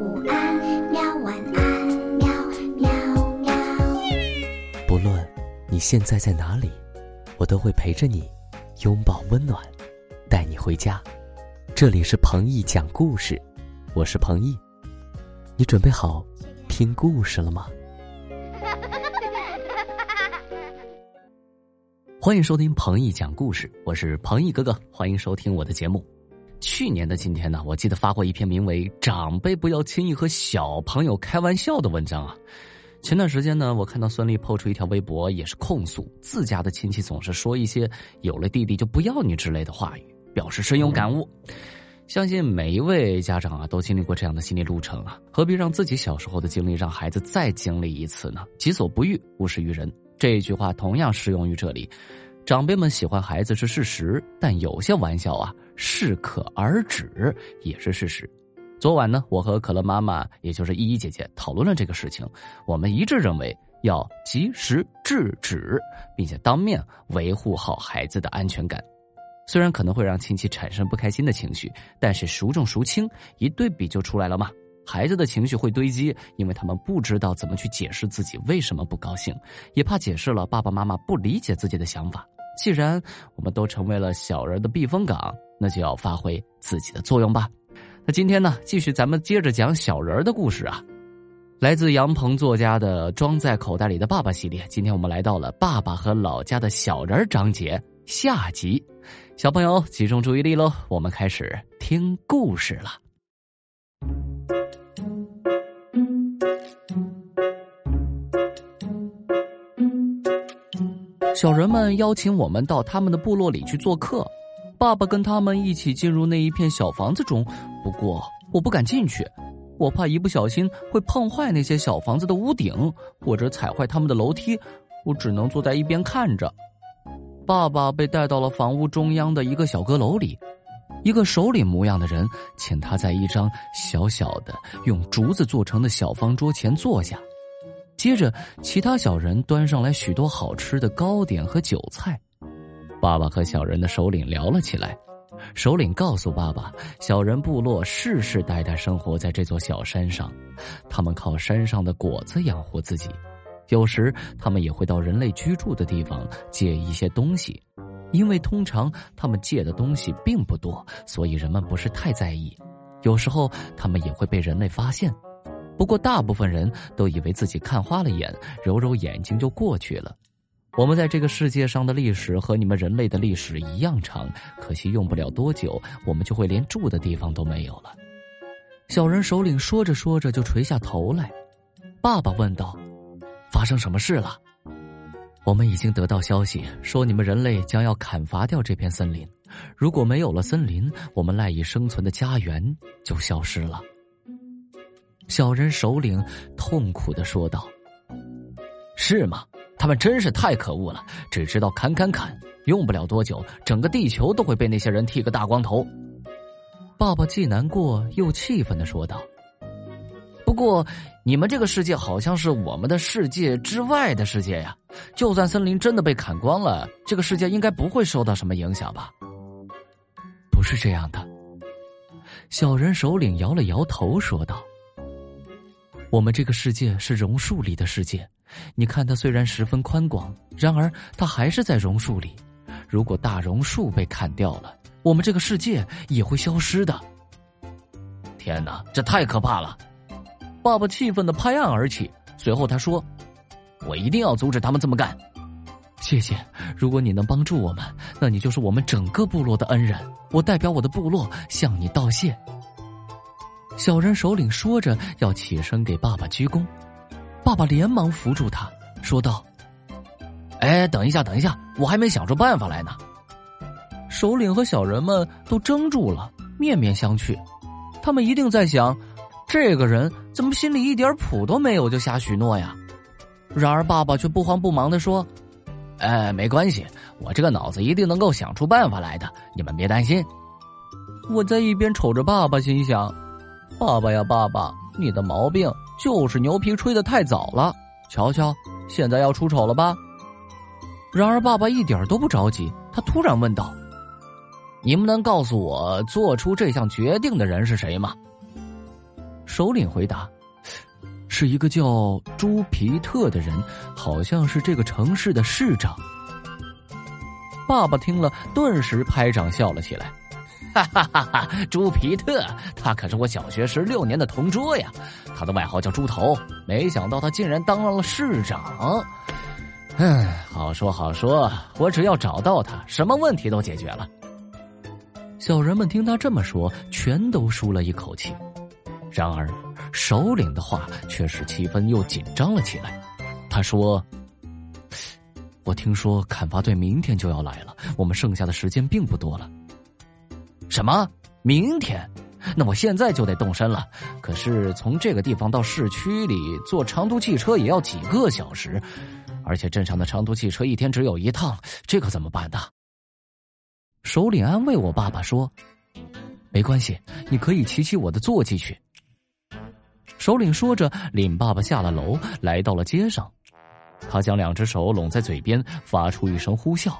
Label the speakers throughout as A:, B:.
A: 午安，喵晚安，喵喵喵。
B: 不论你现在在哪里，我都会陪着你，拥抱温暖，带你回家。这里是彭毅讲故事，我是彭毅。你准备好听故事了吗？欢迎收听彭毅讲故事，我是彭毅哥哥，欢迎收听我的节目。去年的今天呢，我记得发过一篇名为《长辈不要轻易和小朋友开玩笑》的文章啊。前段时间呢，我看到孙俪抛出一条微博，也是控诉自家的亲戚总是说一些“有了弟弟就不要你”之类的话语，表示深有感悟。相信每一位家长啊，都经历过这样的心理路程啊，何必让自己小时候的经历让孩子再经历一次呢？己所不欲，勿施于人。这一句话同样适用于这里。长辈们喜欢孩子是事实，但有些玩笑啊适可而止也是事实。昨晚呢，我和可乐妈妈，也就是依依姐姐讨论了这个事情，我们一致认为要及时制止，并且当面维护好孩子的安全感。虽然可能会让亲戚产生不开心的情绪，但是孰重孰轻一对比就出来了嘛。孩子的情绪会堆积，因为他们不知道怎么去解释自己为什么不高兴，也怕解释了爸爸妈妈不理解自己的想法。既然我们都成为了小人的避风港，那就要发挥自己的作用吧。那今天呢，继续咱们接着讲小人的故事啊，来自杨鹏作家的《装在口袋里的爸爸》系列。今天我们来到了爸爸和老家的小人章节下集，小朋友集中注意力喽，我们开始听故事了。小人们邀请我们到他们的部落里去做客，爸爸跟他们一起进入那一片小房子中。不过我不敢进去，我怕一不小心会碰坏那些小房子的屋顶，或者踩坏他们的楼梯。我只能坐在一边看着。爸爸被带到了房屋中央的一个小阁楼里，一个首领模样的人请他在一张小小的用竹子做成的小方桌前坐下。接着，其他小人端上来许多好吃的糕点和酒菜。爸爸和小人的首领聊了起来。首领告诉爸爸，小人部落世世代代生活在这座小山上，他们靠山上的果子养活自己。有时，他们也会到人类居住的地方借一些东西，因为通常他们借的东西并不多，所以人们不是太在意。有时候，他们也会被人类发现。不过，大部分人都以为自己看花了眼，揉揉眼睛就过去了。我们在这个世界上的历史和你们人类的历史一样长，可惜用不了多久，我们就会连住的地方都没有了。小人首领说着说着就垂下头来。爸爸问道：“发生什么事了？”我们已经得到消息，说你们人类将要砍伐掉这片森林。如果没有了森林，我们赖以生存的家园就消失了。小人首领痛苦的说道：“是吗？他们真是太可恶了，只知道砍砍砍，用不了多久，整个地球都会被那些人剃个大光头。”爸爸既难过又气愤的说道：“不过，你们这个世界好像是我们的世界之外的世界呀，就算森林真的被砍光了，这个世界应该不会受到什么影响吧？”不是这样的，小人首领摇了摇头说道。我们这个世界是榕树里的世界，你看它虽然十分宽广，然而它还是在榕树里。如果大榕树被砍掉了，我们这个世界也会消失的。天哪，这太可怕了！爸爸气愤的拍案而起，随后他说：“我一定要阻止他们这么干。”谢谢，如果你能帮助我们，那你就是我们整个部落的恩人。我代表我的部落向你道谢。小人首领说着，要起身给爸爸鞠躬，爸爸连忙扶住他，说道：“哎，等一下，等一下，我还没想出办法来呢。”首领和小人们都怔住了，面面相觑，他们一定在想：这个人怎么心里一点谱都没有就瞎许诺呀？然而爸爸却不慌不忙的说：“哎，没关系，我这个脑子一定能够想出办法来的，你们别担心。”我在一边瞅着爸爸，心想。爸爸呀，爸爸，你的毛病就是牛皮吹得太早了。瞧瞧，现在要出丑了吧？然而，爸爸一点都不着急。他突然问道：“你们能告诉我做出这项决定的人是谁吗？”首领回答：“是一个叫朱皮特的人，好像是这个城市的市长。”爸爸听了，顿时拍掌笑了起来：“哈哈哈哈！朱皮特，他可是我小学时六年的同桌呀，他的外号叫猪头。没想到他竟然当上了市长。嗯，好说好说，我只要找到他，什么问题都解决了。”小人们听他这么说，全都舒了一口气。然而，首领的话却使气氛又紧张了起来。他说：“我听说砍伐队明天就要来了，我们剩下的时间并不多了。”什么？明天？那我现在就得动身了。可是从这个地方到市区里坐长途汽车也要几个小时，而且镇上的长途汽车一天只有一趟，这可怎么办呢？首领安慰我爸爸说：“没关系，你可以骑骑我的坐骑去。”首领说着，领爸爸下了楼，来到了街上。他将两只手拢在嘴边，发出一声呼啸。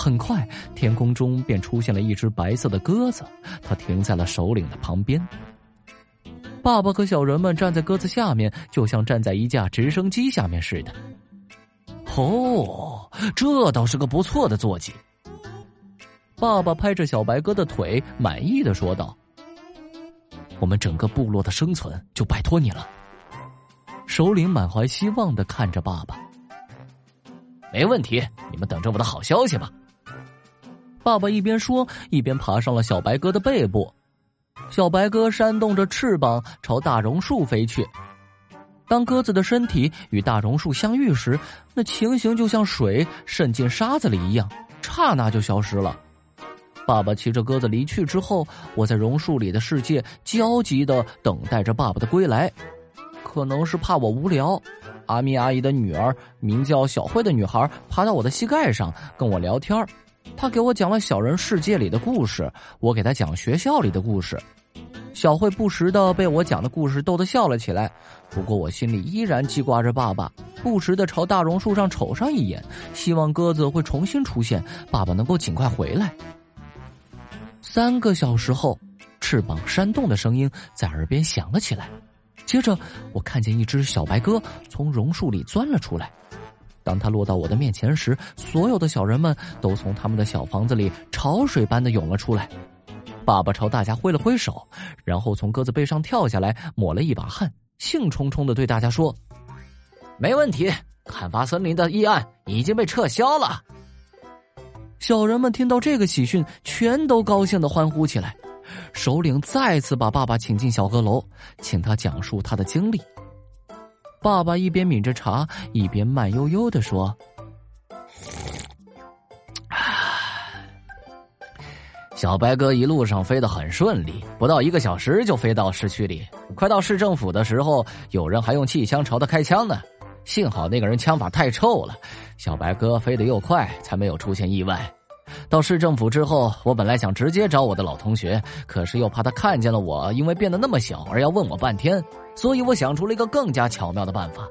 B: 很快，天空中便出现了一只白色的鸽子，它停在了首领的旁边。爸爸和小人们站在鸽子下面，就像站在一架直升机下面似的。哦，这倒是个不错的坐骑。爸爸拍着小白鸽的腿，满意的说道。我们整个部落的生存就拜托你了。首领满怀希望的看着爸爸。没问题，你们等着我的好消息吧。爸爸一边说，一边爬上了小白鸽的背部。小白鸽扇动着翅膀朝大榕树飞去。当鸽子的身体与大榕树相遇时，那情形就像水渗进沙子里一样，刹那就消失了。爸爸骑着鸽子离去之后，我在榕树里的世界焦急的等待着爸爸的归来。可能是怕我无聊，阿咪阿姨的女儿名叫小慧的女孩爬到我的膝盖上跟我聊天他给我讲了小人世界里的故事，我给他讲学校里的故事。小慧不时的被我讲的故事逗得笑了起来。不过我心里依然记挂着爸爸，不时的朝大榕树上瞅上一眼，希望鸽子会重新出现，爸爸能够尽快回来。三个小时后，翅膀扇动的声音在耳边响了起来。接着，我看见一只小白鸽从榕树里钻了出来。当他落到我的面前时，所有的小人们都从他们的小房子里潮水般的涌了出来。爸爸朝大家挥了挥手，然后从鸽子背上跳下来，抹了一把汗，兴冲冲的对大家说：“没问题，砍伐森林的议案已经被撤销了。”小人们听到这个喜讯，全都高兴的欢呼起来。首领再次把爸爸请进小阁楼，请他讲述他的经历。爸爸一边抿着茶，一边慢悠悠的说：“小白鸽一路上飞得很顺利，不到一个小时就飞到市区里。快到市政府的时候，有人还用气枪朝他开枪呢。幸好那个人枪法太臭了。”小白鸽飞得又快，才没有出现意外。到市政府之后，我本来想直接找我的老同学，可是又怕他看见了我，因为变得那么小而要问我半天，所以我想出了一个更加巧妙的办法。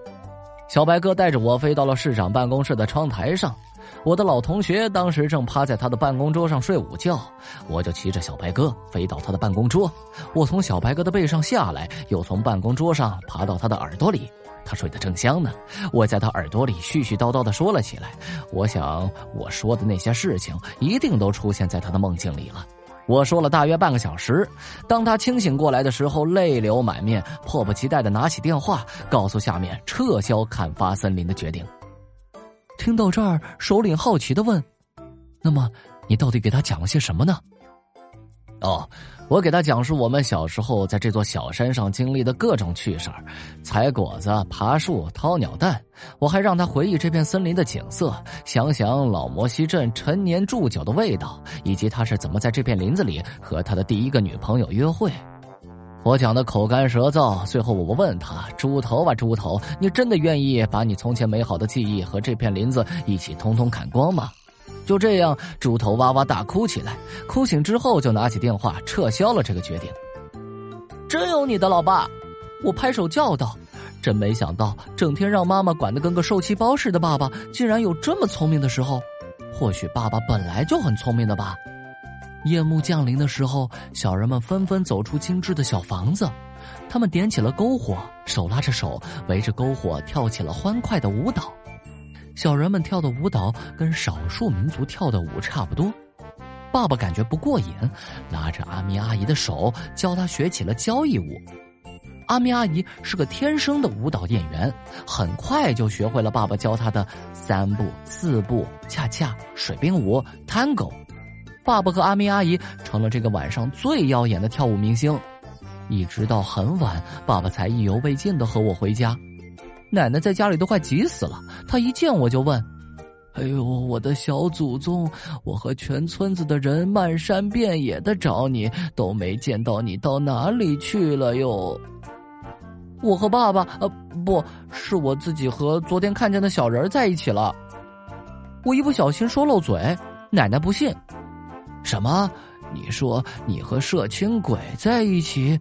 B: 小白鸽带着我飞到了市长办公室的窗台上，我的老同学当时正趴在他的办公桌上睡午觉，我就骑着小白鸽飞到他的办公桌，我从小白鸽的背上下来，又从办公桌上爬到他的耳朵里。他睡得正香呢，我在他耳朵里絮絮叨叨的说了起来。我想我说的那些事情一定都出现在他的梦境里了。我说了大约半个小时，当他清醒过来的时候，泪流满面，迫不及待的拿起电话，告诉下面撤销砍伐森林的决定。听到这儿，首领好奇的问：“那么你到底给他讲了些什么呢？”哦。我给他讲述我们小时候在这座小山上经历的各种趣事儿，采果子、爬树、掏鸟蛋。我还让他回忆这片森林的景色，想想老摩西镇陈年祝酒的味道，以及他是怎么在这片林子里和他的第一个女朋友约会。我讲的口干舌燥，最后我问他：“猪头啊，猪头，你真的愿意把你从前美好的记忆和这片林子一起通通砍光吗？”就这样，猪头哇哇大哭起来。哭醒之后，就拿起电话撤销了这个决定。真有你的老爸！我拍手叫道：“真没想到，整天让妈妈管得跟个受气包似的爸爸，竟然有这么聪明的时候。或许爸爸本来就很聪明的吧。”夜幕降临的时候，小人们纷纷走出精致的小房子。他们点起了篝火，手拉着手，围着篝火跳起了欢快的舞蹈。小人们跳的舞蹈跟少数民族跳的舞差不多。爸爸感觉不过瘾，拉着阿咪阿姨的手，教她学起了交谊舞。阿咪阿姨是个天生的舞蹈演员，很快就学会了爸爸教她的三步、四步、恰恰、水兵舞、Tango。爸爸和阿咪阿姨成了这个晚上最耀眼的跳舞明星。一直到很晚，爸爸才意犹未尽的和我回家。奶奶在家里都快急死了，她一见我就问。哎呦，我的小祖宗！我和全村子的人漫山遍野的找你，都没见到你到哪里去了哟。我和爸爸，呃，不是我自己和昨天看见的小人在一起了。我一不小心说漏嘴，奶奶不信。什么？你说你和社青鬼在一起？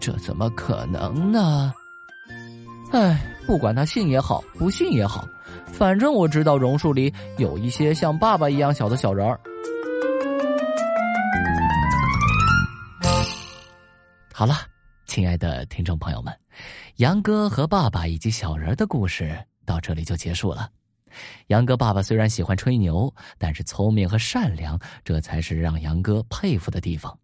B: 这怎么可能呢？哎，不管他信也好，不信也好。反正我知道榕树里有一些像爸爸一样小的小人儿。好了，亲爱的听众朋友们，杨哥和爸爸以及小人的故事到这里就结束了。杨哥爸爸虽然喜欢吹牛，但是聪明和善良，这才是让杨哥佩服的地方。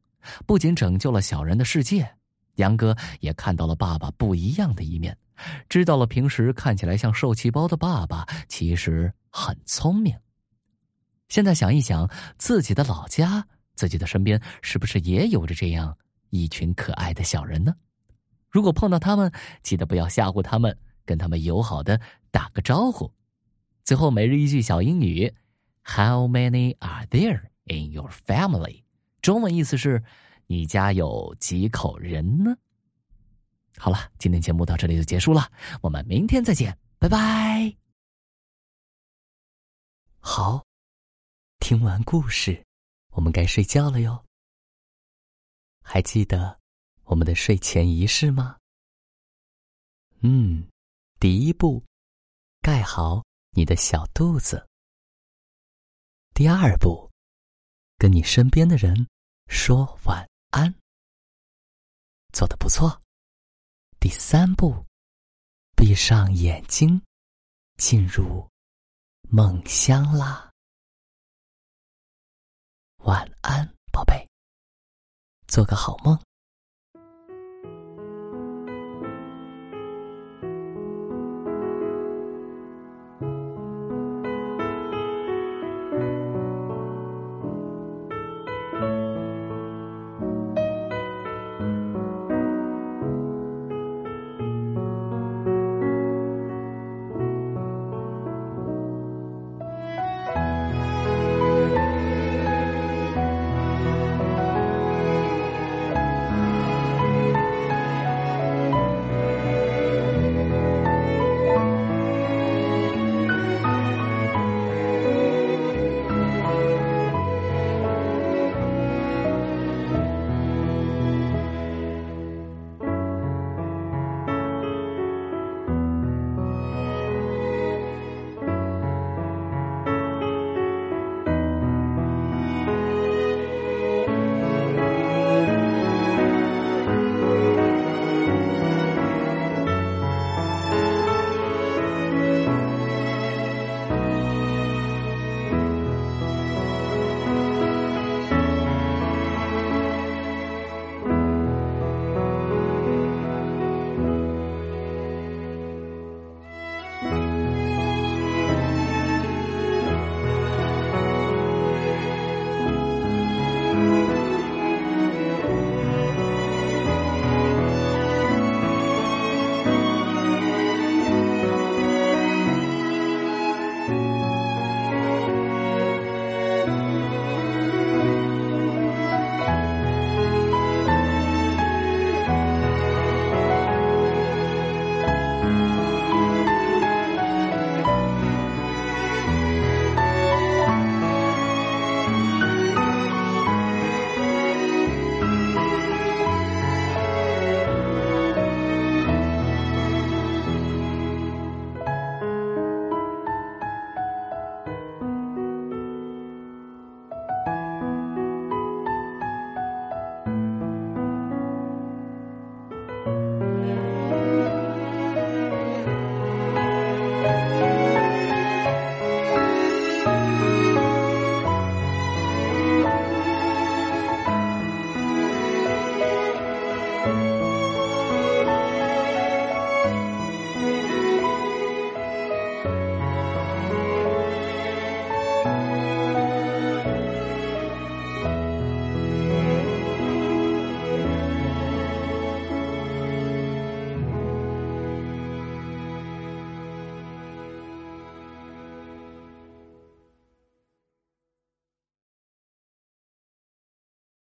B: 不仅拯救了小人的世界，杨哥也看到了爸爸不一样的一面。知道了，平时看起来像受气包的爸爸，其实很聪明。现在想一想，自己的老家，自己的身边，是不是也有着这样一群可爱的小人呢？如果碰到他们，记得不要吓唬他们，跟他们友好的打个招呼。最后，每日一句小英语：How many are there in your family？中文意思是：你家有几口人呢？好了，今天节目到这里就结束了，我们明天再见，拜拜。好，听完故事，我们该睡觉了哟。还记得我们的睡前仪式吗？嗯，第一步，盖好你的小肚子。第二步，跟你身边的人说晚安。做的不错。第三步，闭上眼睛，进入梦乡啦。晚安，宝贝，做个好梦。